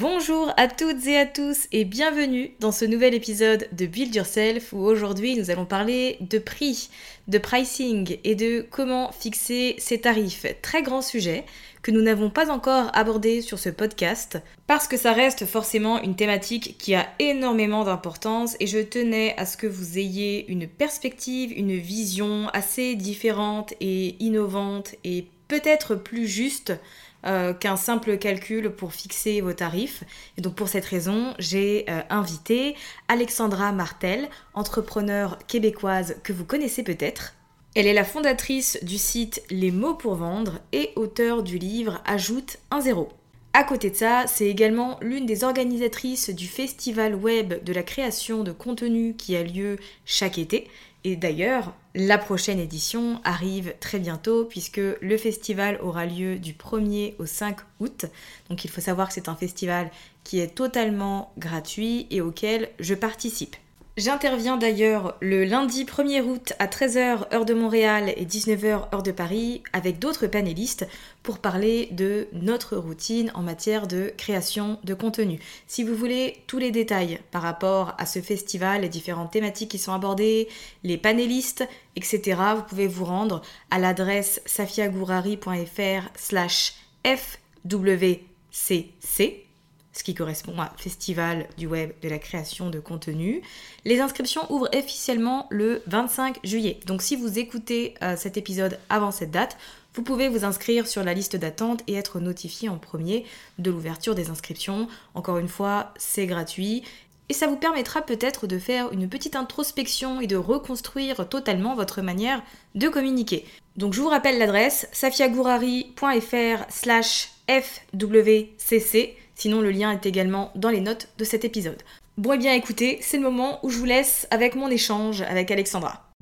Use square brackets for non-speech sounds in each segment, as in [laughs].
Bonjour à toutes et à tous et bienvenue dans ce nouvel épisode de Build Yourself où aujourd'hui nous allons parler de prix, de pricing et de comment fixer ses tarifs. Très grand sujet que nous n'avons pas encore abordé sur ce podcast parce que ça reste forcément une thématique qui a énormément d'importance et je tenais à ce que vous ayez une perspective, une vision assez différente et innovante et peut-être plus juste euh, qu'un simple calcul pour fixer vos tarifs. Et donc pour cette raison, j'ai euh, invité Alexandra Martel, entrepreneur québécoise que vous connaissez peut-être. Elle est la fondatrice du site Les mots pour vendre et auteure du livre Ajoute un zéro. À côté de ça, c'est également l'une des organisatrices du festival web de la création de contenu qui a lieu chaque été. Et d'ailleurs, la prochaine édition arrive très bientôt puisque le festival aura lieu du 1er au 5 août. Donc il faut savoir que c'est un festival qui est totalement gratuit et auquel je participe. J'interviens d'ailleurs le lundi 1er août à 13h heure de Montréal et 19h heure de Paris avec d'autres panélistes pour parler de notre routine en matière de création de contenu. Si vous voulez tous les détails par rapport à ce festival, les différentes thématiques qui sont abordées, les panélistes, etc., vous pouvez vous rendre à l'adresse safiagourari.fr slash FWCC ce qui correspond à Festival du Web de la création de contenu. Les inscriptions ouvrent officiellement le 25 juillet. Donc si vous écoutez euh, cet épisode avant cette date, vous pouvez vous inscrire sur la liste d'attente et être notifié en premier de l'ouverture des inscriptions. Encore une fois, c'est gratuit. Et ça vous permettra peut-être de faire une petite introspection et de reconstruire totalement votre manière de communiquer. Donc je vous rappelle l'adresse safiagourari.fr slash FWCC Sinon, le lien est également dans les notes de cet épisode. Bon et eh bien écoutez, c'est le moment où je vous laisse avec mon échange avec Alexandra.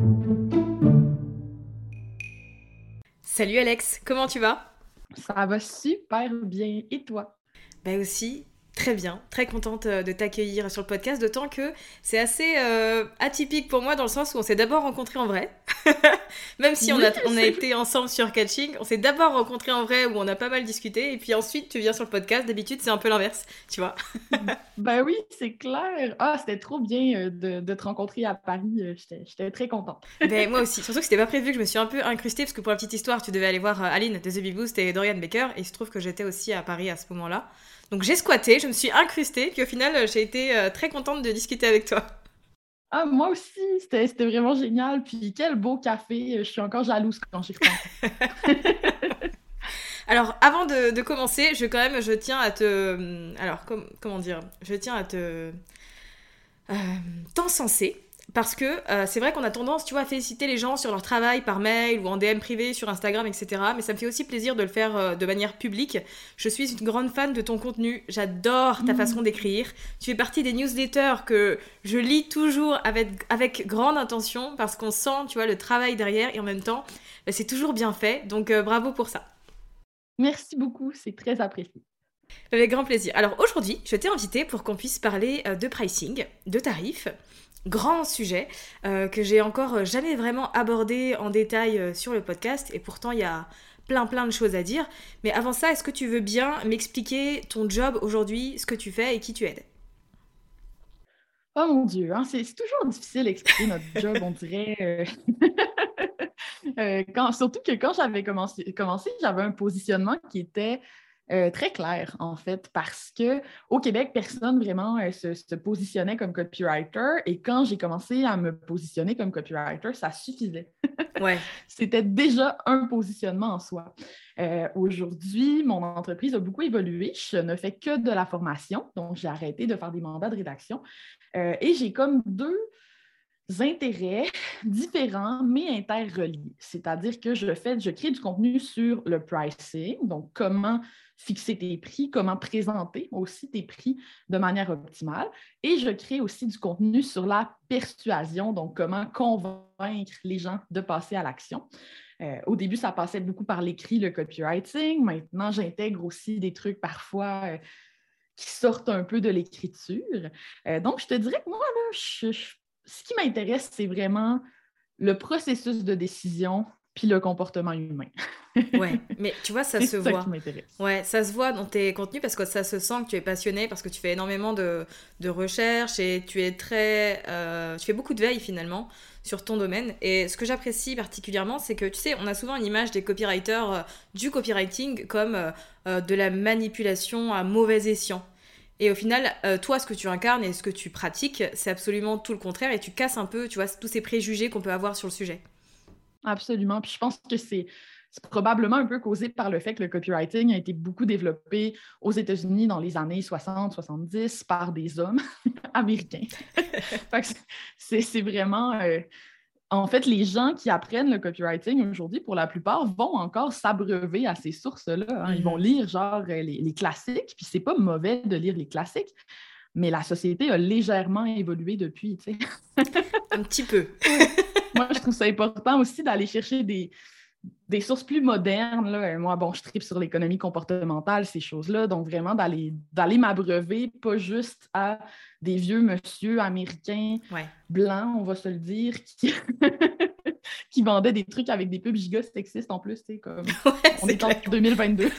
Salut Alex, comment tu vas? Ça va super bien. Et toi? Bah aussi, Très bien, très contente euh, de t'accueillir sur le podcast, d'autant que c'est assez euh, atypique pour moi dans le sens où on s'est d'abord rencontrés en vrai. [laughs] Même si on, a, on a été ensemble sur Catching, on s'est d'abord rencontrés en vrai où on a pas mal discuté, et puis ensuite tu viens sur le podcast. D'habitude, c'est un peu l'inverse, tu vois. [laughs] ben oui, c'est clair. Ah, c'était trop bien euh, de, de, te rencontrer à Paris. J'étais très contente. [laughs] ben, moi aussi, surtout que c'était pas prévu que je me suis un peu incrustée, parce que pour la petite histoire, tu devais aller voir Aline de The Big Boost et Dorian Baker, et il se trouve que j'étais aussi à Paris à ce moment-là. Donc j'ai squatté, je me suis incrustée, puis au final, euh, j'ai été euh, très contente de discuter avec toi. Ah, moi aussi, c'était vraiment génial. Puis quel beau café. Je suis encore jalouse quand j'y repense. [laughs] Alors, avant de, commencer, je quand même, je tiens à te, alors comment dire, je tiens à te euh, t'encenser parce que euh, c'est vrai qu'on a tendance, tu vois, à féliciter les gens sur leur travail par mail ou en DM privé sur Instagram, etc. Mais ça me fait aussi plaisir de le faire euh, de manière publique. Je suis une grande fan de ton contenu. J'adore ta mmh. façon d'écrire. Tu fais partie des newsletters que je lis toujours avec, avec grande intention parce qu'on sent, tu vois, le travail derrière et en même temps, bah, c'est toujours bien fait. Donc bravo pour ça. Merci beaucoup, c'est très apprécié. Avec grand plaisir. Alors aujourd'hui, je t'ai invité pour qu'on puisse parler de pricing, de tarifs grand sujet euh, que j'ai encore jamais vraiment abordé en détail euh, sur le podcast et pourtant il y a plein plein de choses à dire. Mais avant ça, est-ce que tu veux bien m'expliquer ton job aujourd'hui, ce que tu fais et qui tu aides? Oh mon Dieu, hein, c'est toujours difficile d'expliquer notre [laughs] job, on dirait. [laughs] Euh, quand, surtout que quand j'avais commencé, commencé j'avais un positionnement qui était euh, très clair, en fait, parce que au Québec, personne vraiment euh, se, positionnait comme copywriter. Et quand j'ai commencé à me positionner comme copywriter, ça suffisait. [laughs] Ouais. C'était déjà un positionnement en soi. Euh, aujourd'hui, mon entreprise a beaucoup évolué. Je ne fais que de la formation, donc j'ai arrêté de faire des mandats de rédaction. et j'ai comme deux intérêts différents mais interreliés. C'est-à-dire que je fais, je crée du contenu sur le pricing, donc comment fixer tes prix, comment présenter aussi tes prix de manière optimale. Et je crée aussi du contenu sur la persuasion, donc comment convaincre les gens de passer à l'action. Euh, au début, ça passait beaucoup par l'écrit, le copywriting. Maintenant, j'intègre aussi des trucs parfois euh, qui sortent un peu de l'écriture. Euh, donc, je te dirais que moi, là, ce qui m'intéresse, c'est vraiment le processus de décision puis le comportement humain. ouais, mais tu vois, [laughs] ça se voit. ouais, ça se voit dans tes contenus parce que ça se sent que tu es passionné, parce que tu fais énormément de, de recherches et tu es très. Euh, tu fais beaucoup de veille finalement sur ton domaine. Et ce que j'apprécie particulièrement, c'est que tu sais, on a souvent une image des copywriters euh, du copywriting comme euh, de la manipulation à mauvais escient. Et au final, toi, ce que tu incarnes et ce que tu pratiques, c'est absolument tout le contraire et tu casses un peu, tu vois, tous ces préjugés qu'on peut avoir sur le sujet. Absolument. Puis je pense que c'est probablement un peu causé par le fait que le copywriting a été beaucoup développé aux États-Unis dans les années 60-70 par des hommes [laughs] américains. [laughs] c'est vraiment. Euh, en fait, les gens qui apprennent le copywriting aujourd'hui, pour la plupart, vont encore s'abreuver à ces sources-là. Hein. Ils vont mm-hmm. lire genre les, les classiques, puis c'est pas mauvais de lire les classiques, mais la société a légèrement évolué depuis. Un petit peu. [laughs] moi, je trouve ça important aussi d'aller chercher des, des sources plus modernes. Là. Moi, bon, je tripe sur l'économie comportementale, ces choses-là. Donc, vraiment, d'aller, d'aller m'abreuver, pas juste à des vieux monsieur américains blancs, on va se le dire, qui, [laughs] qui vendaient des trucs avec des pubs giga sexistes en plus. Comme... [laughs] on est, en 2022.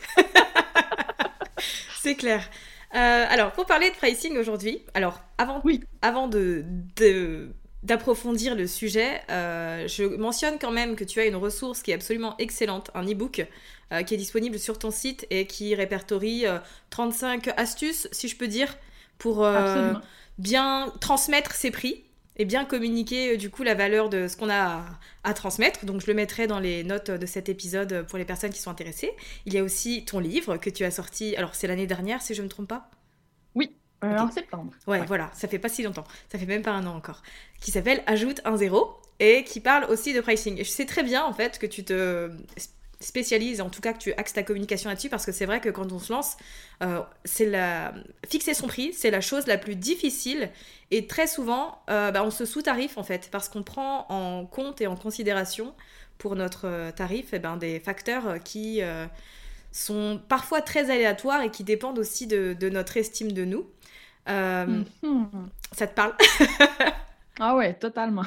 [laughs] c'est clair. Euh, alors, pour parler de pricing aujourd'hui, alors avant, oui. avant de, de d'approfondir le sujet, euh, je mentionne quand même que tu as une ressource qui est absolument excellente, un e-book euh, qui est disponible sur ton site et qui répertorie 35 euh, astuces, si je peux dire, pour bien transmettre ses prix et bien communiquer du coup la valeur de ce qu'on a à, transmettre. Donc je le mettrai dans les notes de cet épisode pour les personnes qui sont intéressées. Il y a aussi ton livre que tu as sorti, alors c'est l'année dernière si je ne me trompe pas? Oui, euh, en septembre. Ouais, voilà, ça fait pas si longtemps, ça fait même pas un an encore, qui s'appelle Ajoute un zéro et qui parle aussi de pricing. Et je sais très bien en fait que tu te spécialises, en tout cas que tu axes ta communication là-dessus, parce que c'est vrai que quand on se lance, euh, c'est la fixer son prix, c'est la chose la plus difficile et très souvent, euh, bah, on se sous-tarif en fait, parce qu'on prend en compte et en considération pour notre tarif eh ben, des facteurs qui sont parfois très aléatoires et qui dépendent aussi de, de notre estime de nous. Euh, mhm. Ça te parle? [laughs] ah ouais, totalement.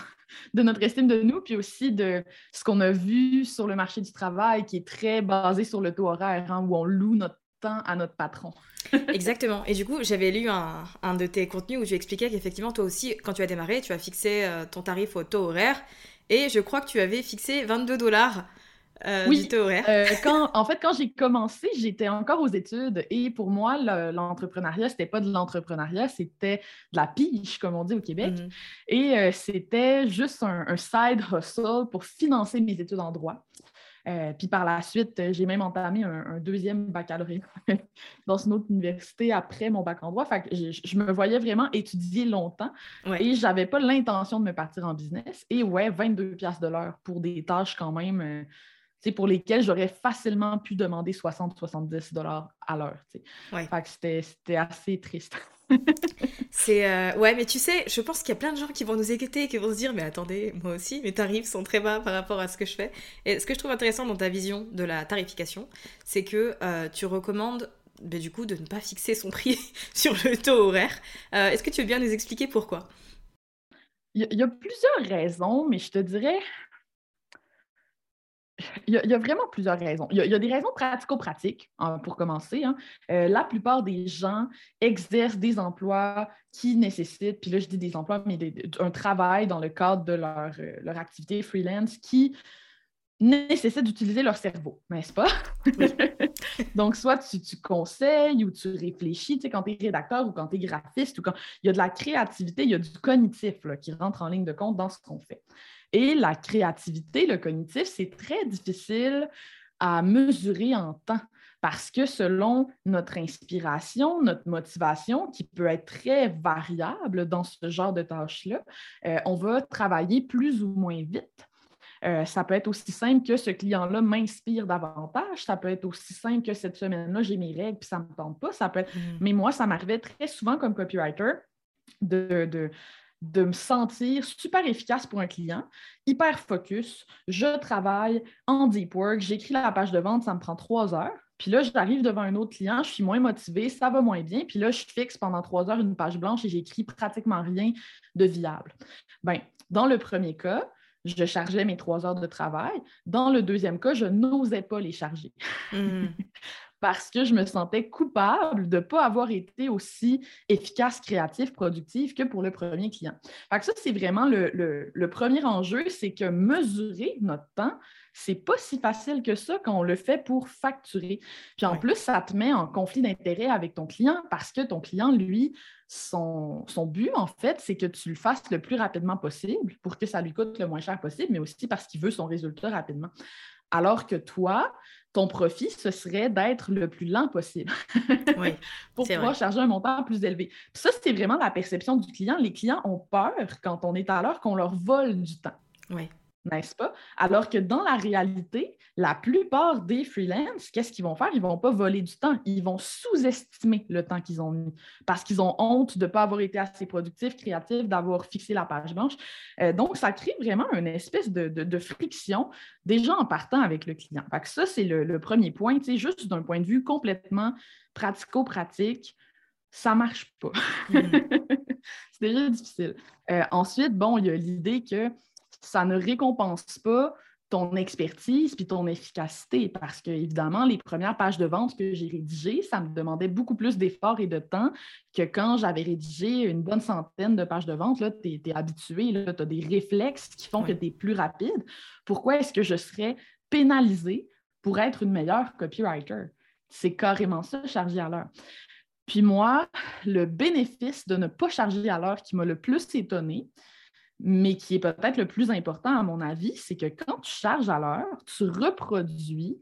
De notre estime de nous, puis aussi de ce qu'on a vu sur le marché du travail qui est très basé sur le taux horaire, hein, où on loue notre temps à notre patron. [laughs] Exactement. Et du coup, j'avais lu un, un, de tes contenus où tu expliquais qu'effectivement, toi aussi, quand tu as démarré, tu as fixé euh, ton tarif au taux horaire. Et je crois que tu avais fixé 22 dollars euh, oui, du taux horaire? Euh, quand, en fait, quand j'ai commencé, j'étais encore aux études et pour moi, l'entrepreneuriat, c'était pas de l'entrepreneuriat, c'était de la pige, comme on dit au Québec. Mhm. Et euh, c'était juste un, un, side hustle pour financer mes études en droit. Puis par la suite, j'ai même entamé un, deuxième baccalauréat [laughs] dans une autre université après mon bac en droit. Fait que je, me voyais vraiment étudier longtemps et je n'avais pas l'intention de me partir en business. Et ouais, 22 pièces de l'heure pour des tâches quand même. Pour lesquelles j'aurais facilement pu demander 60-70 dollars à l'heure. Fait que c'était assez triste. [laughs] c'est euh, ouais, mais tu sais, je pense qu'il y a plein de gens qui vont nous écouter et qui vont se dire mais attendez, moi aussi, mes tarifs sont très bas par rapport à ce que je fais. Et ce que je trouve intéressant dans ta vision de la tarification, c'est que euh, tu recommandes bah, du coup de ne pas fixer son prix [laughs] sur le taux horaire. Euh, est-ce que tu veux bien nous expliquer pourquoi? Il y, a plusieurs raisons, mais je te dirais, il y, a, vraiment plusieurs raisons. Il y a, des raisons pratico-pratiques, hein, pour commencer. Hein. Euh, la plupart des gens exercent des emplois qui nécessitent, puis là je dis des emplois, mais un travail dans le cadre de leur, euh, leur activité freelance qui nécessite d'utiliser leur cerveau, n'est-ce pas? [laughs] Donc, soit tu, conseilles ou tu réfléchis, tu sais, quand tu es rédacteur ou quand tu es graphiste, il y a de la créativité, il y a du cognitif qui rentre en ligne de compte dans ce qu'on fait. Et la créativité, le cognitif, c'est très difficile à mesurer en temps parce que selon notre inspiration, notre motivation, qui peut être très variable dans ce genre de tâches-là, euh, on va travailler plus ou moins vite. Euh, ça peut être aussi simple que ce client-là m'inspire davantage. Ça peut être aussi simple que cette semaine-là, j'ai mes règles puis ça ne me tente pas. Ça peut être... Mm. Mais moi, ça m'arrivait très souvent comme copywriter de, de me sentir super efficace pour un client, hyper focus. Je travaille en deep work, j'écris la page de vente, ça me prend trois heures. Puis là, j'arrive devant un autre client, je suis moins motivée, ça va moins bien. Puis là, je fixe pendant trois heures une page blanche et j'écris pratiquement rien de viable. Bien, dans le premier cas, je chargeais mes trois heures de travail. Dans le deuxième cas, je n'osais pas les charger. Mmh. [laughs] parce que je me sentais coupable de ne pas avoir été aussi efficace, créatif, productif que pour le premier client. Fait ça, c'est vraiment le, premier enjeu, c'est que mesurer notre temps, c'est pas si facile que ça quand on le fait pour facturer. Puis en plus, ça te met en conflit d'intérêt avec ton client parce que ton client, lui, son, son but, en fait, c'est que tu le fasses le plus rapidement possible pour que ça lui coûte le moins cher possible, mais aussi parce qu'il veut son résultat rapidement. Alors que toi, ton profit, ce serait d'être le plus lent possible [laughs] pour pouvoir charger un montant plus élevé. ça, c'est vraiment la perception du client. Les clients ont peur quand on est à l'heure qu'on leur vole du temps. Oui n'est-ce pas? Alors que dans la réalité, la plupart des freelances, qu'est-ce qu'ils vont faire? Ils ne vont pas voler du temps, ils vont sous-estimer le temps qu'ils ont mis parce qu'ils ont honte de ne pas avoir été assez productifs, créatifs, d'avoir fixé la page blanche. Euh, donc, ça crée vraiment une espèce de, friction déjà en partant avec le client. Fait que ça, c'est le, premier point, juste d'un point de vue complètement pratico-pratique ça ne marche pas. Mm-hmm. [laughs] c'est déjà difficile. Euh, ensuite, bon, il y a l'idée que ça ne récompense pas ton expertise puis ton efficacité parce que, évidemment, les premières pages de vente que j'ai rédigées, ça me demandait beaucoup plus d'efforts et de temps que quand j'avais rédigé une bonne centaine de pages de vente. Tu es, habitué, tu as des réflexes qui font que tu es plus rapide. Pourquoi est-ce que je serais pénalisé pour être une meilleure copywriter? C'est carrément ça, charger à l'heure. Puis moi, le bénéfice de ne pas charger à l'heure qui m'a le plus étonné, mais qui est peut-être le plus important à mon avis, c'est que quand tu charges à l'heure, tu reproduis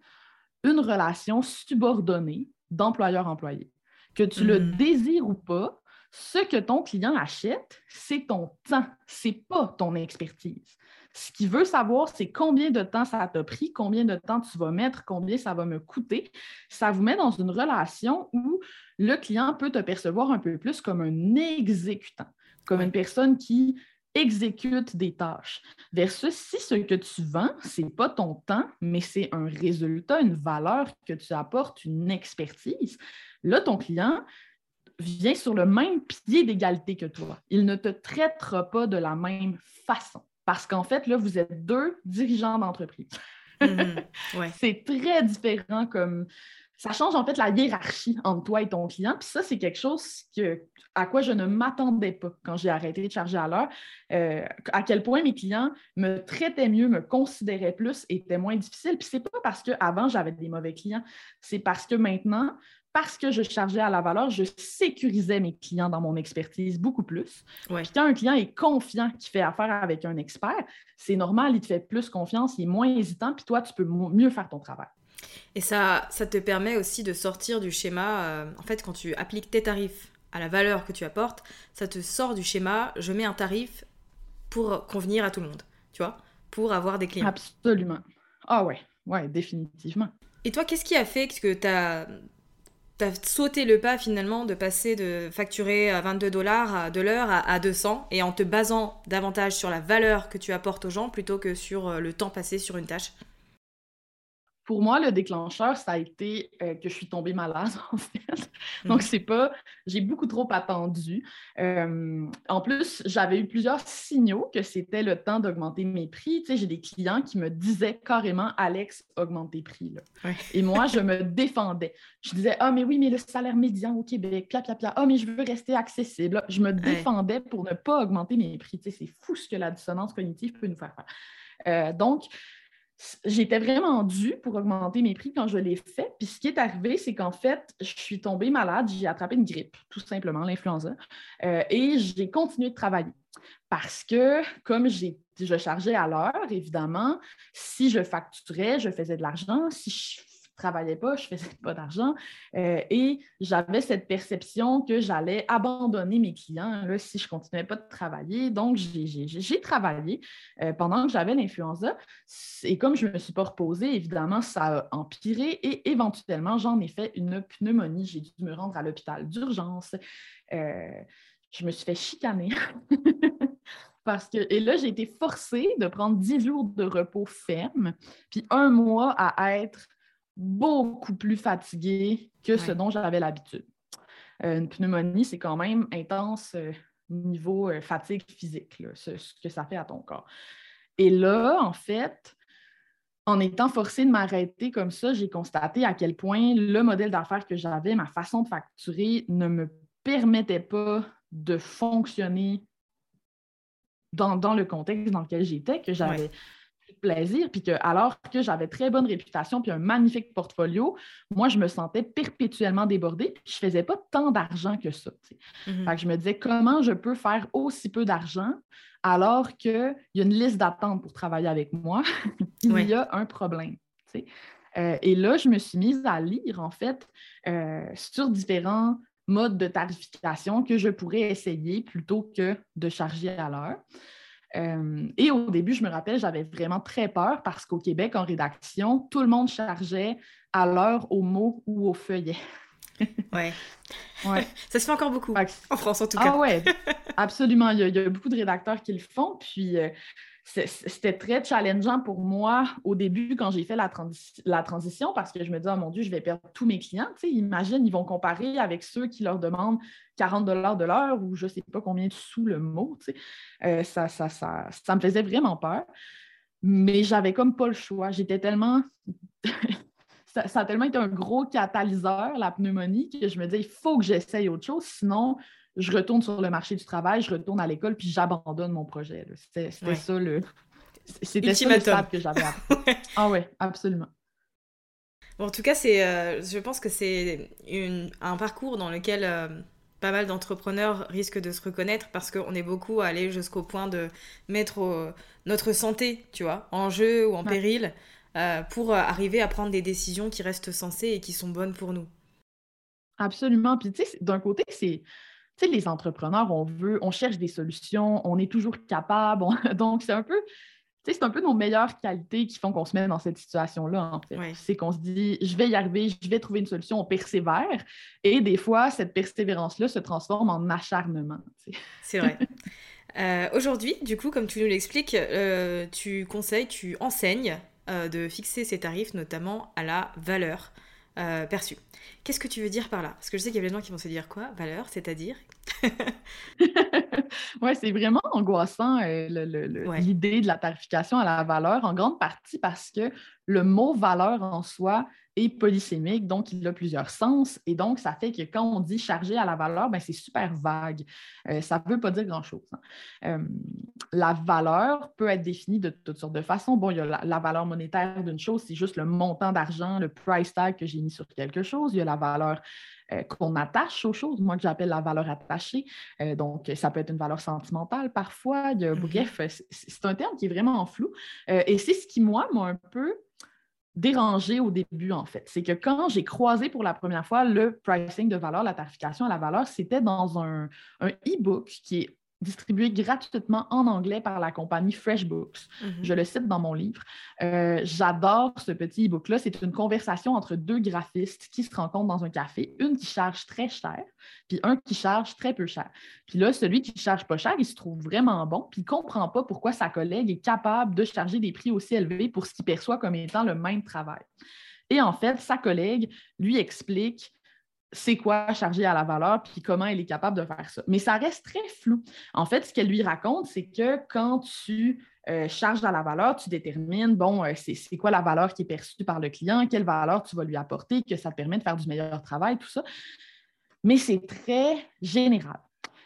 une relation subordonnée d'employeur-employé. Que tu le hmm. désires ou pas, ce que ton client achète, c'est ton temps, c'est pas ton expertise. Ce qu'il veut savoir, c'est combien de temps ça t'a pris, combien de temps tu vas mettre, combien ça va me coûter. Ça vous met dans une relation où le client peut te percevoir un peu plus comme un exécutant, comme une personne qui exécute des tâches. Versus si ce que tu vends, ce n'est pas ton temps, mais c'est un résultat, une valeur que tu apportes, une expertise, là, ton client vient sur le même pied d'égalité que toi. Il ne te traitera pas de la même façon. Parce qu'en fait, là, vous êtes deux dirigeants d'entreprise. Mm-hmm. [laughs] c'est très différent comme ça change en fait la hiérarchie entre toi et ton client. Puis ça, c'est quelque chose que, à quoi je ne m'attendais pas quand j'ai arrêté de charger à l'heure. Euh, à quel point mes clients me traitaient mieux, me considéraient plus, étaient moins difficiles. Puis c'est pas parce qu'avant, j'avais des mauvais clients, c'est parce que maintenant, parce que je chargeais à la valeur, je sécurisais mes clients dans mon expertise beaucoup plus. Puis quand un client est confiant, qui fait affaire avec un expert, c'est normal, il te fait plus confiance, il est moins hésitant, puis toi, tu peux mieux faire ton travail. Et ça, ça te permet aussi de sortir du schéma. Euh, en fait, quand tu appliques tes tarifs à la valeur que tu apportes, ça te sort du schéma. Je mets un tarif pour convenir à tout le monde, tu vois, pour avoir des clients. Absolument. Ah ouais, ouais, définitivement. Et toi, qu'est-ce qui a fait que tu as, as, sauté le pas finalement de passer de facturer à 22 dollars de l'heure à, à 200 et en te basant davantage sur la valeur que tu apportes aux gens plutôt que sur euh, le temps passé sur une tâche? Pour moi, le déclencheur, ça a été euh, que je suis tombée malade, [laughs] en fait. Donc, mhm. c'est pas. J'ai beaucoup trop attendu. Euh, en plus, j'avais eu plusieurs signaux que c'était le temps d'augmenter mes prix. Tu sais, j'ai des clients qui me disaient carrément Alex, augmente tes prix. Et moi, je me défendais. Je disais Ah, mais oui, mais le salaire médian au Québec, pia, pia, pia. Ah, mais je veux rester accessible. Je me défendais pour ne pas augmenter mes prix. Tu sais, c'est fou ce que la dissonance cognitive peut nous faire faire. Euh, donc, j'étais vraiment due pour augmenter mes prix quand je l'ai fait. Puis ce qui est arrivé, c'est qu'en fait, je suis tombée malade, j'ai attrapé une grippe, tout simplement, l'influenza, euh, et j'ai continué de travailler. Parce que, comme je chargeais à l'heure, évidemment, si je facturais, je faisais de l'argent. Si je travaillais pas, je faisais pas d'argent. Euh, et j'avais cette perception que j'allais abandonner mes clients là, si je continuais pas de travailler. Donc, j'ai travaillé euh, pendant que j'avais l'influenza. Et comme je ne me suis pas reposée, évidemment, ça a empiré. Et éventuellement, j'en ai fait une pneumonie. J'ai dû me rendre à l'hôpital d'urgence. Euh, je me suis fait chicaner. [laughs] Parce que, et là, j'ai été forcée de prendre 10 jours de repos ferme, puis un mois à être beaucoup plus fatiguée que ce dont j'avais l'habitude. Euh, une pneumonie, c'est quand même intense euh, niveau euh, fatigue physique, ce, que ça fait à ton corps. Et là, en fait, en étant forcée de m'arrêter comme ça, j'ai constaté à quel point le modèle d'affaires que j'avais, ma façon de facturer, ne me permettait pas de fonctionner dans, le contexte dans lequel j'étais, que j'avais plaisir, puis que alors que j'avais très bonne réputation puis un magnifique portfolio, moi, je me sentais perpétuellement débordée, puis je faisais pas tant d'argent que ça. Fait que je me disais, comment je peux faire aussi peu d'argent alors qu'il y a une liste d'attente pour travailler avec moi? [laughs] Il y a un problème. Euh, et là, je me suis mise à lire, en fait, euh, sur différents modes de tarification que je pourrais essayer plutôt que de charger à l'heure. Euh, et au début, je me rappelle, j'avais vraiment très peur parce qu'au Québec, en rédaction, tout le monde chargeait à l'heure, au mot ou au feuillet. [laughs] ouais. ouais. Ça se fait encore beaucoup, en France en tout cas. Ah ouais, [laughs] absolument. Il y, a, beaucoup de rédacteurs qui le font. Puis euh, c'était très challengeant pour moi au début quand j'ai fait la, la, transition parce que je me dis, oh mon Dieu, je vais perdre tous mes clients. Tu sais, imagine, ils vont comparer avec ceux qui leur demandent 40 de l'heure ou je ne sais pas combien de sous le mot. Tu sais. Euh, ça, ça, ça, ça, me faisait vraiment peur. Mais j'avais comme pas le choix. J'étais tellement. Ça, ça, a tellement été un gros catalyseur, la pneumonie, que je me disais, il faut que j'essaye autre chose, sinon je retourne sur le marché du travail, je retourne à l'école, puis j'abandonne mon projet. C'était ça le. C'était ça le stade que j'avais [laughs] Ah ouais, absolument. Bon, en tout cas, c'est, euh, je pense que c'est un parcours dans lequel euh, pas mal d'entrepreneurs risquent de se reconnaître parce qu'on est beaucoup allé jusqu'au point de mettre notre santé, tu vois, en jeu ou en péril euh, pour arriver à prendre des décisions qui restent sensées et qui sont bonnes pour nous. Absolument. Puis, tu sais, d'un côté, c'est les entrepreneurs, on veut, on cherche des solutions, on est toujours capable. [laughs] Donc, c'est un peu, c'est un peu nos meilleures qualités qui font qu'on se met dans cette situation-là, en fait. C'est qu'on se dit, je vais y arriver, je vais trouver une solution, on persévère. Et des fois, cette persévérance-là se transforme en acharnement. [laughs] C'est vrai. Euh, aujourd'hui, du coup, comme tu nous l'expliques, euh, tu conseilles, tu enseignes euh, de fixer ses tarifs, notamment à la valeur. Euh, perçu. Qu'est-ce que tu veux dire par là? Parce que je sais qu'il y a des gens qui vont se dire quoi? Valeur, c'est-à-dire? [laughs] Oui, c'est vraiment angoissant euh, l'idée de la tarification à la valeur, en grande partie parce que le mot valeur en soi et polysémique, donc il a plusieurs sens. Et donc, ça fait que quand on dit chargé à la valeur, ben, c'est super vague. Euh, ça ne veut pas dire grand-chose. Hein. Euh, la valeur peut être définie de toutes sortes de façons. Bon, il y a la, valeur monétaire d'une chose, c'est juste le montant d'argent, le price tag que j'ai mis sur quelque chose. Il y a la valeur euh, qu'on attache aux choses, moi que j'appelle la valeur attachée. donc, ça peut être une valeur sentimentale parfois. Mm-hmm. Bref, c'est un terme qui est vraiment flou. et c'est ce qui, moi, m'a un peu dérangé au début, en fait. C'est que quand j'ai croisé pour la première fois le pricing de valeur, la tarification à la valeur, c'était dans un, un e-book qui est distribué gratuitement en anglais par la compagnie FreshBooks. Mhm. Je le cite dans mon livre. Euh, j'adore ce petit e-book-là. C'est une conversation entre deux graphistes qui se rencontrent dans un café, une qui charge très cher, puis un qui charge très peu cher. Puis là, celui qui charge pas cher, il se trouve vraiment bon, puis il comprend pas pourquoi sa collègue est capable de charger des prix aussi élevés pour ce qu'il perçoit comme étant le même travail. Et en fait, sa collègue lui explique c'est quoi charger à la valeur, puis comment elle est capable de faire ça. Mais ça reste très flou. En fait, ce qu'elle lui raconte, c'est que quand tu euh, charges à la valeur, tu détermines, bon, euh, c'est quoi la valeur qui est perçue par le client, quelle valeur tu vas lui apporter, que ça te permet de faire du meilleur travail, tout ça. Mais c'est très général.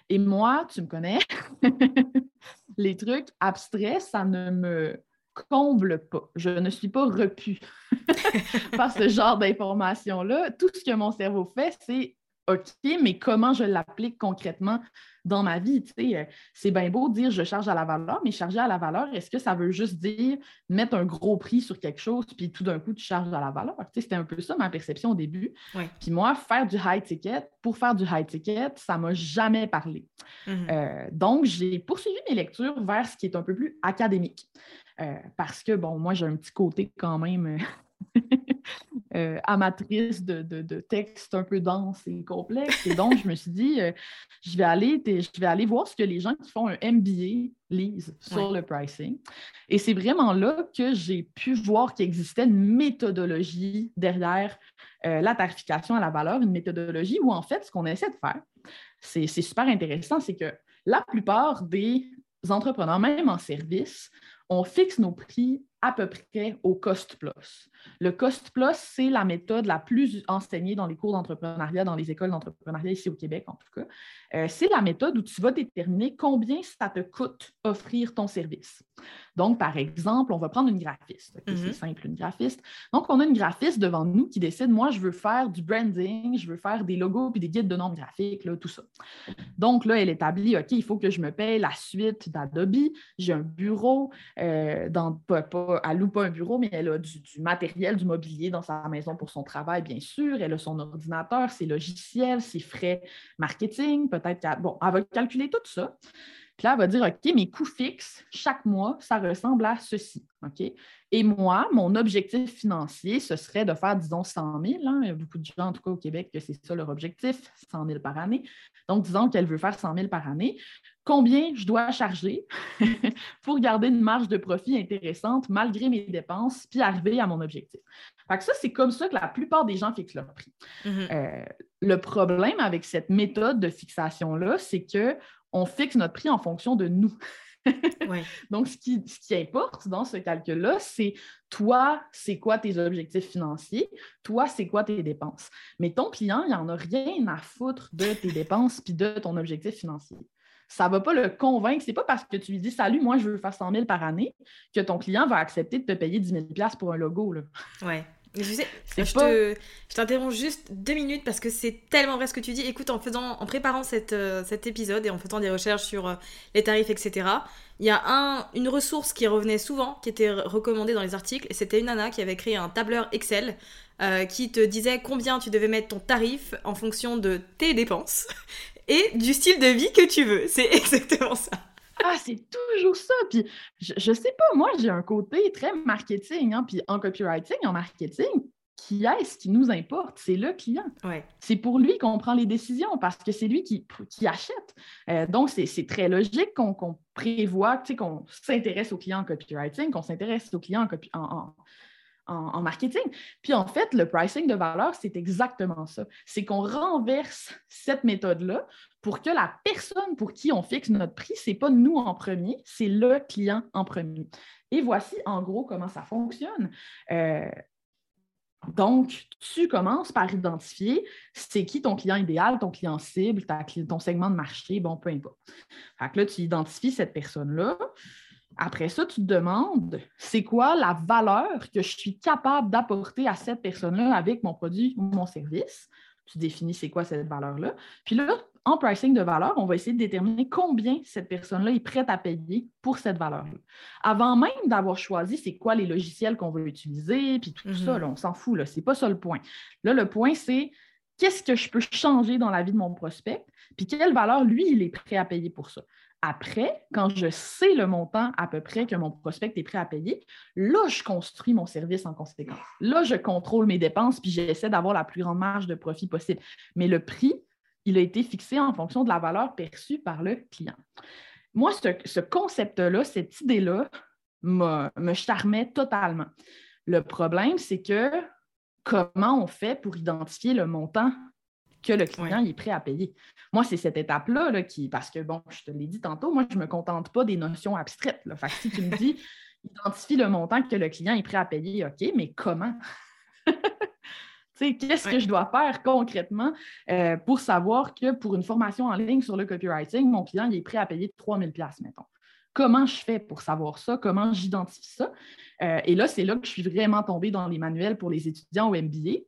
Et moi, tu me connais, [laughs] les trucs abstraits, ça ne me comble pas. Je ne suis pas repue [laughs] par ce genre d'informations-là. Tout ce que mon cerveau fait, c'est OK, mais comment je l'applique concrètement dans ma vie? Euh, c'est bien beau de dire je charge à la valeur, mais charger à la valeur, est-ce que ça veut juste dire mettre un gros prix sur quelque chose, puis tout d'un coup, tu charges à la valeur? C'était un peu ça ma perception au début. Puis moi, faire du high ticket, pour faire du high ticket, ça ne m'a jamais parlé. Mm-hmm. Euh, donc, j'ai poursuivi mes lectures vers ce qui est un peu plus académique. Euh, parce que, bon, moi, j'ai un petit côté quand même euh, [laughs] euh, amatrice de, de, textes un peu denses et complexes. Et donc, je me suis dit, je, vais aller, je vais aller voir ce que les gens qui font un MBA lisent sur le pricing. Et c'est vraiment là que j'ai pu voir qu'il existait une méthodologie derrière la tarification à la valeur, une méthodologie où, en fait, ce qu'on essaie de faire, c'est super intéressant, c'est que la plupart des entrepreneurs, même en service, on fixe nos prix à peu près au cost plus. Le cost plus, c'est la méthode la plus enseignée dans les cours d'entrepreneuriat, dans les écoles d'entrepreneuriat ici au Québec en tout cas. Euh, c'est la méthode où tu vas déterminer combien ça te coûte offrir ton service. Donc, par exemple, on va prendre une graphiste. C'est mhm. simple, une graphiste. Donc, on a une graphiste devant nous qui décide, moi, je veux faire du branding, je veux faire des logos puis des guides de nombres graphiques, tout ça. Donc, là, elle établit, OK, il faut que je me paye la suite d'Adobe. J'ai un bureau, euh, dans, pas, pas, elle loue pas un bureau, mais elle a du, matériel, du mobilier dans sa maison pour son travail, bien sûr. Elle a son ordinateur, ses logiciels, ses frais marketing, peut-être qu'elle bon, elle va calculer tout ça. Puis là, elle va dire, OK, mes coûts fixes, chaque mois, ça ressemble à ceci. OK? Et moi, mon objectif financier, ce serait de faire, disons, 100 000. Hein. Il y a beaucoup de gens, en tout cas au Québec, que c'est ça leur objectif, 100 000 par année. Donc, disons qu'elle veut faire 100 000 par année. Combien je dois charger [laughs] pour garder une marge de profit intéressante malgré mes dépenses, puis arriver à mon objectif? Fait que ça, c'est comme ça que la plupart des gens fixent leur prix. Mm-hmm. Euh, le problème avec cette méthode de fixation-là, c'est que on fixe notre prix en fonction de nous. [laughs] Donc, ce qui, ce qui importe dans ce calcul-là, c'est toi, c'est quoi tes objectifs financiers, toi, c'est quoi tes dépenses. Mais ton client, il n'en a rien à foutre de tes dépenses puis de ton objectif financier. Ça ne va pas le convaincre. Ce n'est pas parce que tu lui dis Salut, moi, je veux faire 100 000 par année que ton client va accepter de te payer 10 000 pour un logo. Oui. Je sais, je, t'interromps juste deux minutes parce que c'est tellement vrai ce que tu dis. Écoute, en faisant, en préparant cette, euh, cet épisode et en faisant des recherches sur euh, les tarifs, etc., il y a un, une ressource qui revenait souvent, qui était recommandée dans les articles, et c'était une nana qui avait créé un tableur Excel euh, qui te disait combien tu devais mettre ton tarif en fonction de tes dépenses et du style de vie que tu veux. C'est [laughs] exactement ça. Ah, c'est toujours ça. Puis, je, je sais pas, moi, j'ai un côté très marketing. Hein, puis, en copywriting, en marketing, qui est-ce qui nous importe? C'est le client. C'est pour lui qu'on prend les décisions parce que c'est lui qui, qui achète. Euh, donc, c'est très logique qu'on prévoit, qu'on s'intéresse au client en copywriting, qu'on s'intéresse au client en, en, en, marketing. Puis en fait, le pricing de valeur, c'est exactement ça. C'est qu'on renverse cette méthode-là pour que la personne pour qui on fixe notre prix, ce n'est pas nous en premier, c'est le client en premier. Et voici en gros comment ça fonctionne. Euh, Donc, tu commences par identifier c'est qui ton client idéal, ton client cible, ton segment de marché, bon, peu importe. Fait que là, tu identifies cette personne-là. Après ça, tu te demandes c'est quoi la valeur que je suis capable d'apporter à cette personne-là avec mon produit ou mon service? Tu définis c'est quoi cette valeur-là. Puis là, en pricing de valeur, on va essayer de déterminer combien cette personne-là est prête à payer pour cette valeur-là. Avant même d'avoir choisi c'est quoi les logiciels qu'on veut utiliser, puis tout ça, mhm. on s'en fout, ce n'est pas ça le point. Là, le point, c'est qu'est-ce que je peux changer dans la vie de mon prospect, puis quelle valeur, lui, il est prêt à payer pour ça. Après, quand je sais le montant à peu près que mon prospect est prêt à payer, là, je construis mon service en conséquence. Là, je contrôle mes dépenses, puis j'essaie d'avoir la plus grande marge de profit possible. Mais le prix, il a été fixé en fonction de la valeur perçue par le client. Moi, ce, concept-là, cette idée-là, me, me charmait totalement. Le problème, c'est que comment on fait pour identifier le montant que le client est prêt à payer. Moi, c'est cette étape-là qui, parce que, bon, je te l'ai dit tantôt, moi, je ne me contente pas des notions abstraites. Fait si tu me dis, [laughs] identifie le montant que le client est prêt à payer, OK, mais comment? [laughs] Qu'est-ce que je dois faire concrètement euh, pour savoir que pour une formation en ligne sur le copywriting, mon client est prêt à payer 3000 pièces mettons. Comment je fais pour savoir ça? Comment j'identifie ça? Euh, et là, c'est là que je suis vraiment tombée dans les manuels pour les étudiants au MBA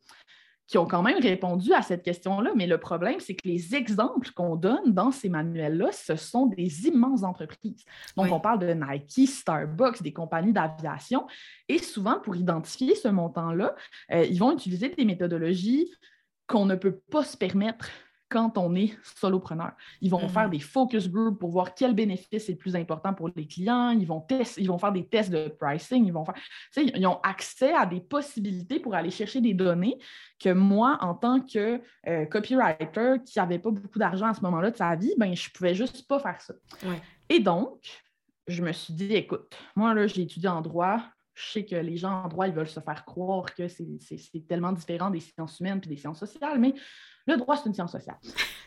qui ont quand même répondu à cette question-là, mais le problème, c'est que les exemples qu'on donne dans ces manuels-là, ce sont des immenses entreprises. Donc, on parle de Nike, Starbucks, des compagnies d'aviation, et souvent, pour identifier ce montant-là, euh, ils vont utiliser des méthodologies qu'on ne peut pas se permettre quand on est solopreneur. Ils vont faire mm-hmm. des focus groups pour voir quel bénéfice est le plus important pour les clients. Ils vont, ils vont faire des tests de pricing. Ils, vont faire, ils ont accès à des possibilités pour aller chercher des données que moi, en tant que euh, copywriter qui n'avait pas beaucoup d'argent à ce moment-là de sa vie, ben, je ne pouvais juste pas faire ça. Et donc, je me suis dit, écoute, moi, là, j'ai étudié en droit. Je sais que les gens en droit, ils veulent se faire croire que c'est tellement différent des sciences humaines et des sciences sociales, mais le droit, c'est une science sociale.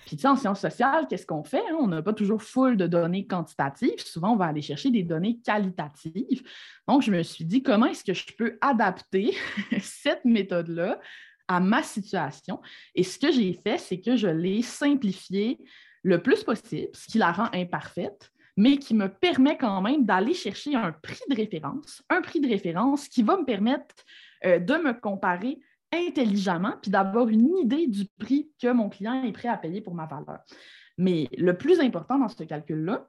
Puis, tu sais, en sciences sociales, qu'est-ce qu'on fait? Hein? On n'a pas toujours full de données quantitatives. Souvent, on va aller chercher des données qualitatives. Donc, je me suis dit, comment est-ce que je peux adapter [laughs] cette méthode-là à ma situation? Et ce que j'ai fait, c'est que je l'ai simplifiée le plus possible, ce qui la rend imparfaite mais qui me permet quand même d'aller chercher un prix de référence, un prix de référence qui va me permettre euh, de me comparer intelligemment, puis d'avoir une idée du prix que mon client est prêt à payer pour ma valeur. Mais le plus important dans ce calcul-là,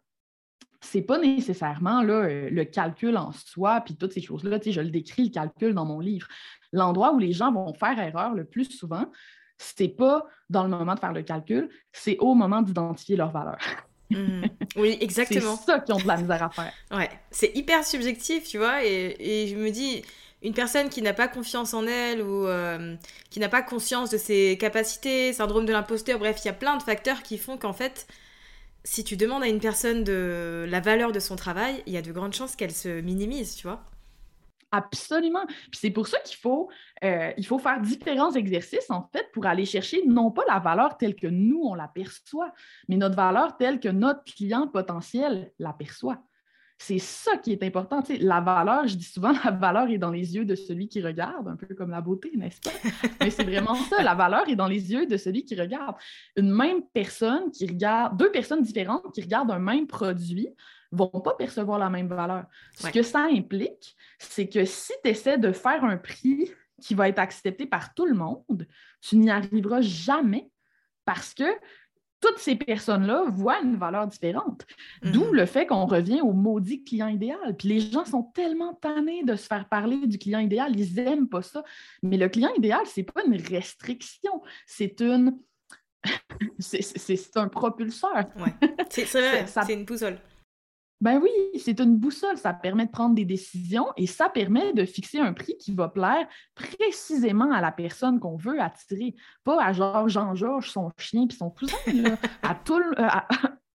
c'est pas nécessairement là, euh, le calcul en soi, puis toutes ces choses-là. Je le décris, le calcul, dans mon livre. L'endroit où les gens vont faire erreur le plus souvent, c'est pas dans le moment de faire le calcul, c'est au moment d'identifier leur valeur. Mmh. Oui, [laughs] exactement. c'est ça qui ont de la misère à faire. Ouais, c'est hyper subjectif, tu vois, et, et je me dis, une personne qui n'a pas confiance en elle ou euh, qui n'a pas conscience de ses capacités, syndrome de l'imposteur, bref, il y a plein de facteurs qui font qu'en fait, si tu demandes à une personne de la valeur de son travail, il y a de grandes chances qu'elle se minimise, tu vois. Absolument. Puis c'est pour ça qu'il faut, euh, faut faire différents exercices, en fait, pour aller chercher non pas la valeur telle que nous, on l'aperçoit, mais notre valeur telle que notre client potentiel l'aperçoit. C'est ça qui est important. la valeur, je dis souvent, [laughs] la valeur est dans les yeux de celui qui regarde, un peu comme la beauté, n'est-ce pas? Mais c'est vraiment ça, la valeur est dans les yeux de celui qui regarde. Une même personne qui regarde, deux personnes différentes qui regardent un même produit vont pas percevoir la même valeur. Ce que ça implique, c'est que si tu essaies de faire un prix qui va être accepté par tout le monde, tu n'y arriveras jamais parce que toutes ces personnes-là voient une valeur différente. D'où mhm. le fait qu'on revient au maudit client idéal. Puis les gens sont tellement tannés de se faire parler du client idéal, ils n'aiment pas ça. Mais le client idéal, ce n'est pas une restriction, c'est une. [laughs] c'est un propulseur. Ouais. C'est vrai, [laughs] c'est une boussole. Ben oui, c'est une boussole. Ça permet de prendre des décisions et ça permet de fixer un prix qui va plaire précisément à la personne qu'on veut attirer. Pas à genre Jean-Georges, son chien puis son cousin, [laughs] à tout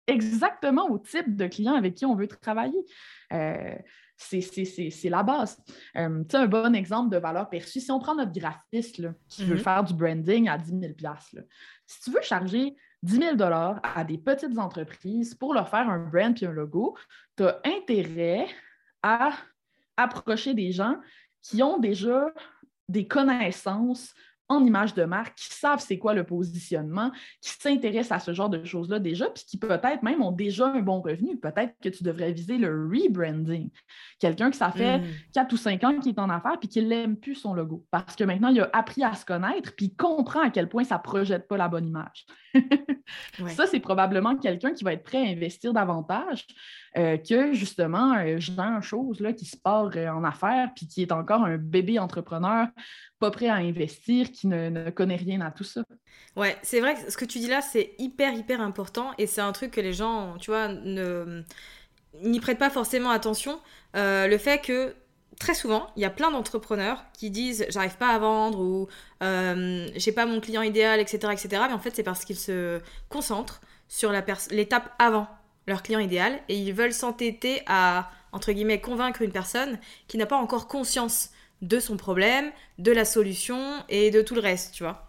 exactement au type de client avec qui on veut travailler. Euh, c'est la base. Euh, un bon exemple de valeur perçue, si on prend notre graphiste qui veut mm-hmm. faire du branding à 10 000 si tu veux charger 10 000 à des petites entreprises pour leur faire un brand puis un logo, tu as intérêt à approcher des gens qui ont déjà des connaissances en image de marque, qui savent c'est quoi le positionnement, qui s'intéressent à ce genre de choses-là déjà, puis qui peut-être même ont déjà un bon revenu. Peut-être que tu devrais viser le rebranding. Quelqu'un que ça fait mm. quatre ou cinq ans qu'il est en affaires puis qu'il n'aime plus son logo. Parce que maintenant, il a appris à se connaître puis il comprend à quel point ça ne projette pas la bonne image. [laughs] Ça, c'est probablement quelqu'un qui va être prêt à investir davantage euh, que justement euh, Jean Chose là, qui se part euh, en affaires puis qui est encore un bébé entrepreneur pas prêt à investir, qui ne, connaît rien à tout ça. Ouais, c'est vrai que ce que tu dis là, c'est hyper, hyper important et c'est un truc que les gens, tu vois, n'y prêtent pas forcément attention. le fait que très souvent, il y a plein d'entrepreneurs qui disent j'arrive pas à vendre ou j'ai pas mon client idéal, etc., etc. Mais en fait, c'est parce qu'ils se concentrent sur l'étape avant leur client idéal et ils veulent s'entêter à, entre guillemets, convaincre une personne qui n'a pas encore conscience de son problème, de la solution et de tout le reste, tu vois.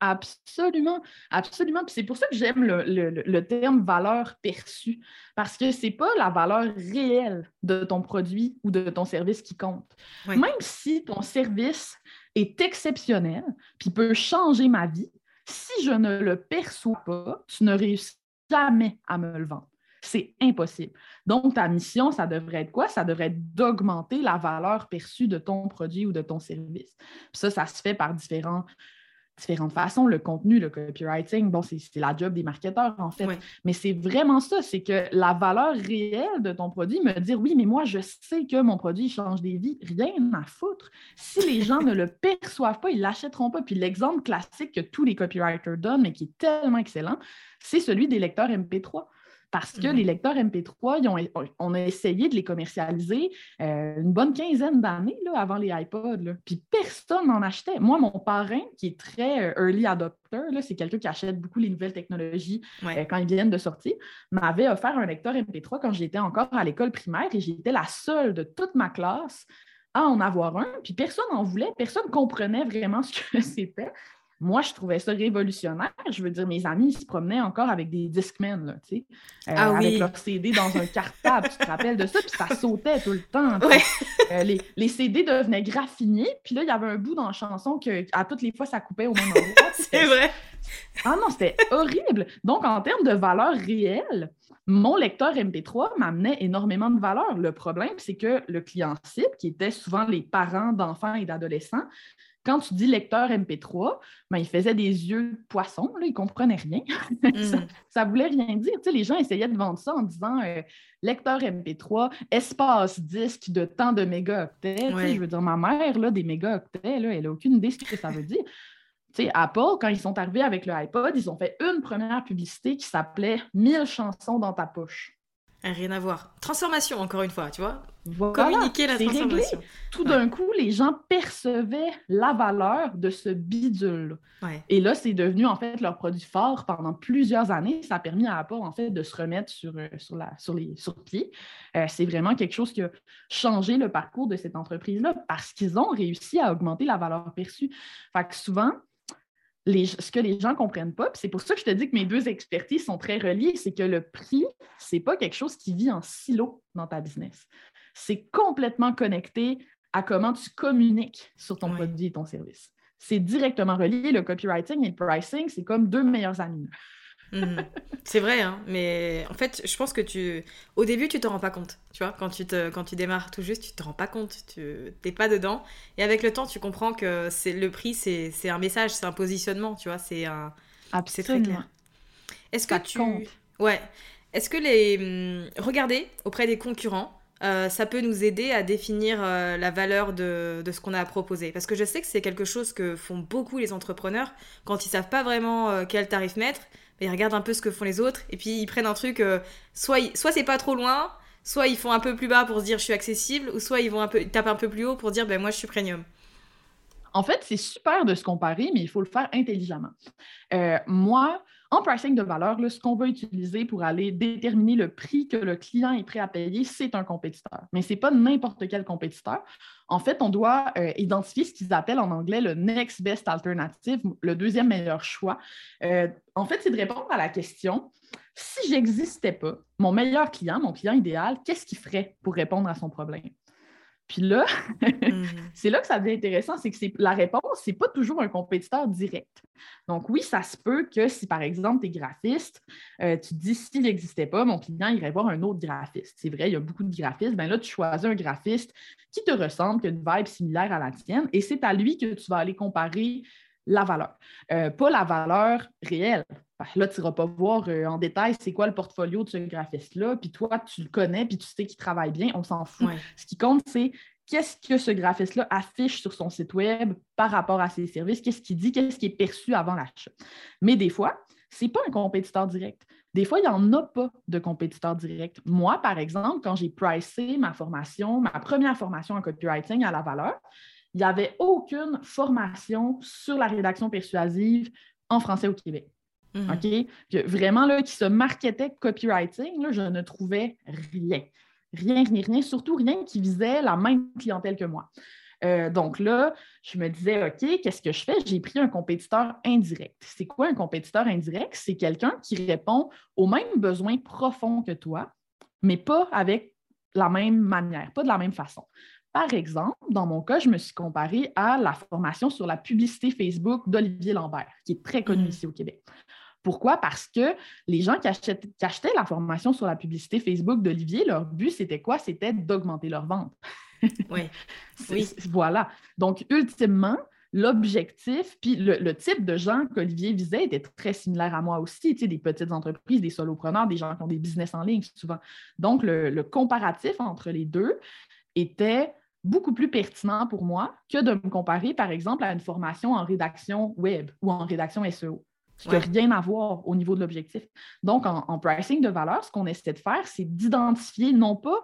Absolument, absolument. Puis c'est pour ça que j'aime le, terme valeur perçue, parce que c'est pas la valeur réelle de ton produit ou de ton service qui compte. Même si ton service est exceptionnel, puis peut changer ma vie, si je ne le perçois pas, tu ne réussis jamais à me le vendre. C'est impossible. Donc, ta mission, ça devrait être quoi? Ça devrait être d'augmenter la valeur perçue de ton produit ou de ton service. ça, ça se fait par différents, différentes façons. Le contenu, le copywriting, bon, c'est la job des marketeurs, en fait. Mais c'est vraiment ça, c'est que la valeur réelle de ton produit, me dire, oui, mais moi, je sais que mon produit change des vies, rien à foutre. Si les gens ne le [laughs] perçoivent pas, ils ne l'achèteront pas. Puis l'exemple classique que tous les copywriters donnent, mais qui est tellement excellent, c'est celui des lecteurs MP3 parce que les lecteurs MP3, on a essayé de les commercialiser euh, une bonne quinzaine d'années avant les iPods. Puis personne n'en achetait. Moi, mon parrain, qui est très euh, early adopter, c'est quelqu'un qui achète beaucoup les nouvelles technologies euh, quand ils viennent de sortir, m'avait offert un lecteur MP3 quand j'étais encore à l'école primaire et j'étais la seule de toute ma classe à en avoir un. Puis personne n'en voulait, personne ne comprenait vraiment [laughs] ce que c'était. Moi, je trouvais ça révolutionnaire. Je veux dire, mes amis, ils se promenaient encore avec des Discmen, là, tu sais, euh, ah avec leur CD dans un cartable. tu te rappelles de ça? Puis ça sautait tout le temps. Euh, les, CD devenaient graffinés. Puis là, il y avait un bout dans la chanson que à toutes les fois, ça coupait au même endroit. [laughs] C'est vrai. Ah non, c'était horrible. Donc, en termes de valeur réelle, mon lecteur MP3 m'amenait énormément de valeur. Le problème, c'est que le client cible, qui était souvent les parents d'enfants et d'adolescents, quand tu dis lecteur MP3, ben, il faisait des yeux de poisson, là, il ne comprenait rien. [laughs] ça ne voulait rien dire. les gens essayaient de vendre ça en disant euh, lecteur MP3, espace disque de tant de mégaoctets. Je veux dire, ma mère, là, des mégaoctets, là, elle n'a aucune idée de ce que ça veut dire. [laughs] Apple, quand ils sont arrivés avec le iPod, ils ont fait une première publicité qui s'appelait 1000 chansons dans ta poche. Rien à voir. Transformation, encore une fois, tu vois. Communiquer la transformation. Tout d'un coup, les gens percevaient la valeur de ce bidule. Et là, c'est devenu en fait leur produit fort pendant plusieurs années. Ça a permis à Apple en fait de se remettre sur, euh, sur, la, sur, les, sur pied. Euh, c'est vraiment quelque chose qui a changé le parcours de cette entreprise-là parce qu'ils ont réussi à augmenter la valeur perçue. Fait que souvent, ce que les gens ne comprennent pas, c'est pour ça que je te dis que mes deux expertises sont très reliées, c'est que le prix, ce n'est pas quelque chose qui vit en silo dans ta business. C'est complètement connecté à comment tu communiques sur ton produit et ton service. C'est directement relié. Le copywriting et le pricing, c'est comme deux meilleurs amis. Mhm. C'est vrai, hein, mais en fait, je pense que tu, au début, tu te rends pas compte, tu vois, quand tu te, quand tu démarres tout juste, tu te rends pas compte, tu t'es pas dedans, et avec le temps, tu comprends que c'est le prix, c'est, un message, c'est un positionnement, tu vois, c'est un, c'est très clair. Est-ce que tu, ouais, est-ce que les, hum, regarder auprès des concurrents, euh, ça peut nous aider à définir euh, la valeur de, de ce qu'on a à proposer? Parce que je sais que c'est quelque chose que font beaucoup les entrepreneurs quand ils savent pas vraiment euh, quel tarif mettre ils regardent un peu ce que font les autres et puis ils prennent un truc, euh, soit, soit c'est pas trop loin, soit ils font un peu plus bas pour se dire je suis accessible, ou soit ils vont un peu, tapent un peu plus haut pour dire ben moi je suis premium. En fait, c'est super de se comparer, mais il faut le faire intelligemment. Euh, moi, en pricing de valeur, ce qu'on va utiliser pour aller déterminer le prix que le client est prêt à payer, c'est un compétiteur. Mais ce n'est pas n'importe quel compétiteur. En fait, on doit euh, identifier ce qu'ils appellent en anglais le next best alternative, le deuxième meilleur choix. Euh, en fait, c'est de répondre à la question si j'existais pas, mon meilleur client, mon client idéal, qu'est-ce qu'il ferait pour répondre à son problème? Puis là, mhm. [laughs] c'est là que ça devient intéressant, c'est que la réponse, ce n'est pas toujours un compétiteur direct. Donc oui, ça se peut que si, par exemple, tu es graphiste, euh, tu te dis, s'il n'existait pas, mon client irait voir un autre graphiste. C'est vrai, il y a beaucoup de graphistes. Bien là, tu choisis un graphiste qui te ressemble, qui a une vibe similaire à la tienne, et c'est à lui que tu vas aller comparer la valeur, euh, pas la valeur réelle. Là, tu n'iras pas voir euh, en détail c'est quoi le portfolio de ce graphiste-là, puis toi, tu le connais, puis tu sais qu'il travaille bien, on s'en fout. Ce qui compte, c'est qu'est-ce que ce graphiste-là affiche sur son site web par rapport à ses services, qu'est-ce qu'il dit, qu'est-ce qui est perçu avant l'achat. Mais des fois, ce n'est pas un compétiteur direct. Des fois, il n'y en a pas de compétiteur direct. Moi, par exemple, quand j'ai pricé ma formation, ma première formation en copywriting à la valeur, il n'y avait aucune formation sur la rédaction persuasive en français au Québec. Mhm. OK? vraiment, là, qui se marketait copywriting, là, je ne trouvais rien. Rien, rien, rien, surtout rien qui visait la même clientèle que moi. Euh, donc là, je me disais, OK, qu'est-ce que je fais? J'ai pris un compétiteur indirect. C'est quoi un compétiteur indirect? C'est quelqu'un qui répond aux mêmes besoins profonds que toi, mais pas avec la même manière, pas de la même façon. Par exemple, dans mon cas, je me suis comparée à la formation sur la publicité Facebook d'Olivier Lambert, qui est très connu mm. ici au Québec. Pourquoi? Parce que les gens qui achetaient, la formation sur la publicité Facebook d'Olivier, leur but, c'était quoi? C'était d'augmenter leurs ventes. [laughs] Oui. oui. Voilà. Donc, ultimement, l'objectif, puis le, type de gens qu'Olivier visait était très similaire à moi aussi, tu sais, des petites entreprises, des solopreneurs, des gens qui ont des business en ligne souvent. Donc, le comparatif entre les deux était beaucoup plus pertinent pour moi que de me comparer, par exemple, à une formation en rédaction web ou en rédaction SEO. Ce qui n'a rien à voir au niveau de l'objectif. Donc, en, pricing de valeur, ce qu'on essaie de faire, c'est d'identifier non pas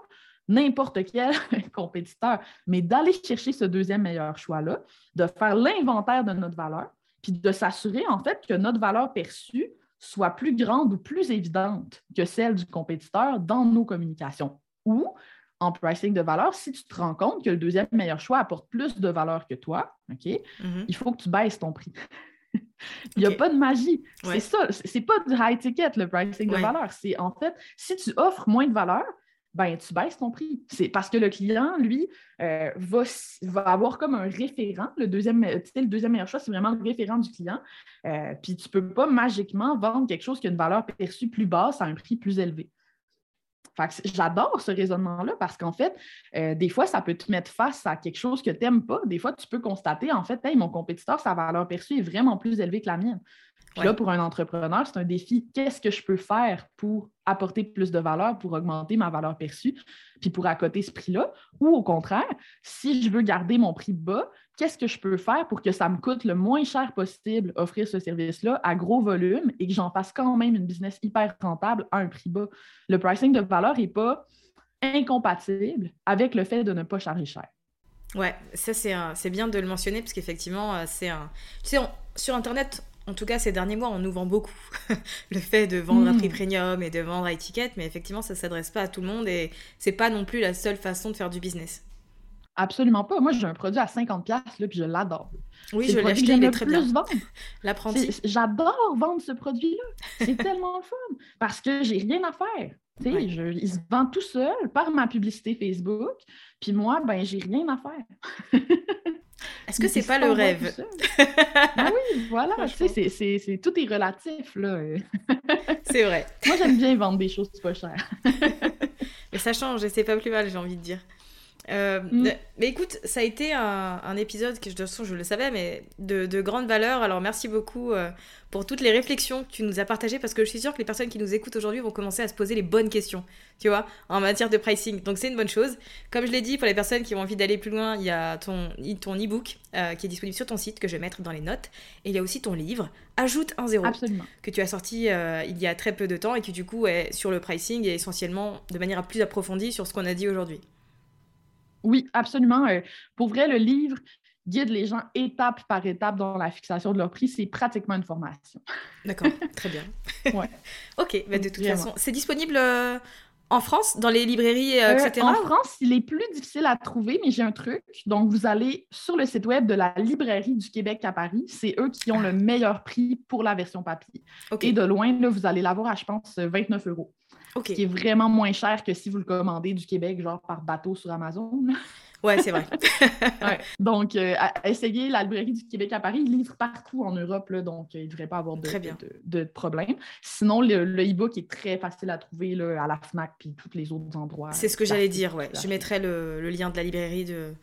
n'importe quel [laughs] compétiteur, mais d'aller chercher ce deuxième meilleur choix-là, de faire l'inventaire de notre valeur, puis de s'assurer en fait que notre valeur perçue soit plus grande ou plus évidente que celle du compétiteur dans nos communications. Ou en pricing de valeur, si tu te rends compte que le deuxième meilleur choix apporte plus de valeur que toi, OK, mm-hmm. il faut que tu baisses ton prix. Il n'y a pas de magie. C'est ça. C'est pas du high ticket, le pricing de valeur. C'est en fait, si tu offres moins de valeur, ben, tu baisses ton prix. C'est parce que le client, lui, euh, va, va, avoir comme un référent. Le deuxième, le deuxième meilleur choix, c'est vraiment le référent du client. Euh, puis tu ne peux pas magiquement vendre quelque chose qui a une valeur perçue plus basse à un prix plus élevé. J'adore ce raisonnement-là parce qu'en fait, euh, des fois, ça peut te mettre face à quelque chose que tu n'aimes pas. Des fois, tu peux constater, en fait, hey, mon compétiteur, sa valeur perçue est vraiment plus élevée que la mienne. Puis là, pour un entrepreneur, c'est un défi. Qu'est-ce que je peux faire pour apporter plus de valeur, pour augmenter ma valeur perçue, puis pour accoter ce prix-là? Ou au contraire, si je veux garder mon prix bas, qu'est-ce que je peux faire pour que ça me coûte le moins cher possible offrir ce service-là à gros volume et que j'en fasse quand même une business hyper rentable à un prix bas? Le pricing de valeur n'est pas incompatible avec le fait de ne pas charger cher. Ouais, ça c'est bien de le mentionner parce qu'effectivement, euh, c'est un. Tu sais, sur Internet, en tout cas ces derniers mois, on nous vend beaucoup [laughs] le fait de vendre à prix mm. premium et de vendre à étiquette, mais effectivement, ça ne s'adresse pas à tout le monde et c'est pas non plus la seule façon de faire du business. Absolument pas. Moi, j'ai un produit à 50$ là, puis je l'adore. Oui, je l'ai acheté, il est très bien. [laughs] L'apprenti. J'adore vendre ce produit-là. C'est tellement fun parce que j'ai rien à faire. Je, il se vend tout seul par ma publicité Facebook, puis moi, ben, j'ai rien à faire. [laughs] Est-ce que c'est pas le rêve? ah [laughs] oui, voilà, tu sais, c'est, tout est relatif, là. [laughs] c'est vrai. Moi, j'aime bien vendre des choses pas chères. Mais ça change et c'est pas plus mal, j'ai envie de dire. Euh, mm. Mais écoute, ça a été un, épisode que de toute façon je le savais, mais de, grande valeur. Alors merci beaucoup euh, pour toutes les réflexions que tu nous as partagées parce que je suis sûre que les personnes qui nous écoutent aujourd'hui vont commencer à se poser les bonnes questions, tu vois, en matière de pricing. Donc c'est une bonne chose. Comme je l'ai dit, pour les personnes qui ont envie d'aller plus loin, il y a ton, ton e-book euh, qui est disponible sur ton site que je vais mettre dans les notes. Et il y a aussi ton livre, Ajoute un zéro, que tu as sorti il y a très peu de temps et qui du coup est sur le pricing et essentiellement de manière plus approfondie sur ce qu'on a dit aujourd'hui. Oui, absolument. Euh, pour vrai, le livre guide les gens étape par étape dans la fixation de leur prix. C'est pratiquement une formation. D'accord, [laughs] très bien. ouais. [laughs] ok, bah, de toute façon, c'est disponible euh, en France, dans les librairies, euh, etc. En France, il est plus difficile à trouver, mais j'ai un truc. Donc, vous allez sur le site web de la Librairie du Québec à Paris. C'est eux qui ont le meilleur prix pour la version papier. Et de loin, là, vous allez l'avoir à, je pense, 29 euros. Ce qui est vraiment moins cher que si vous le commandez du Québec, genre par bateau sur Amazon. Ouais, c'est vrai. [laughs] [laughs] Donc, euh, essayez la librairie du Québec à Paris. Ils livrent partout en Europe, là, donc il ne devrait pas avoir de, de, problème. Sinon, le, e-book est très facile à trouver là, à la FNAC puis tous les autres endroits. C'est ce que j'allais dire, ouais. Je mettrai le, lien de la librairie de,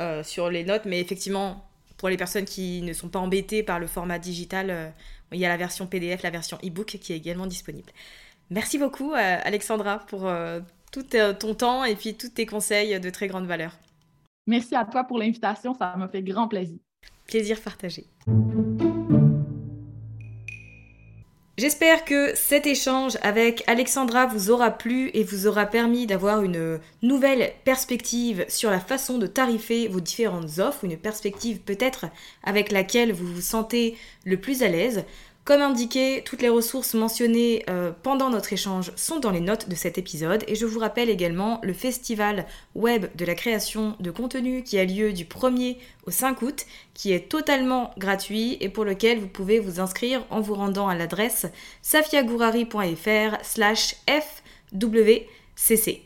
euh, sur les notes, mais effectivement, pour les personnes qui ne sont pas embêtées par le format digital, euh, il y a la version PDF, la version e-book qui est également disponible. Merci beaucoup, Alexandra, pour tout ton temps et puis tous tes conseils de très grande valeur. Merci à toi pour l'invitation, ça m'a fait grand plaisir. Plaisir partagé. J'espère que cet échange avec Alexandra vous aura plu et vous aura permis d'avoir une nouvelle perspective sur la façon de tarifer vos différentes offres, une perspective peut-être avec laquelle vous vous sentez le plus à l'aise. Comme indiqué, toutes les ressources mentionnées euh, pendant notre échange sont dans les notes de cet épisode et je vous rappelle également le festival web de la création de contenu qui a lieu du 1er au 5 août, qui est totalement gratuit et pour lequel vous pouvez vous inscrire en vous rendant à l'adresse safiagourari.fr slash fwcc.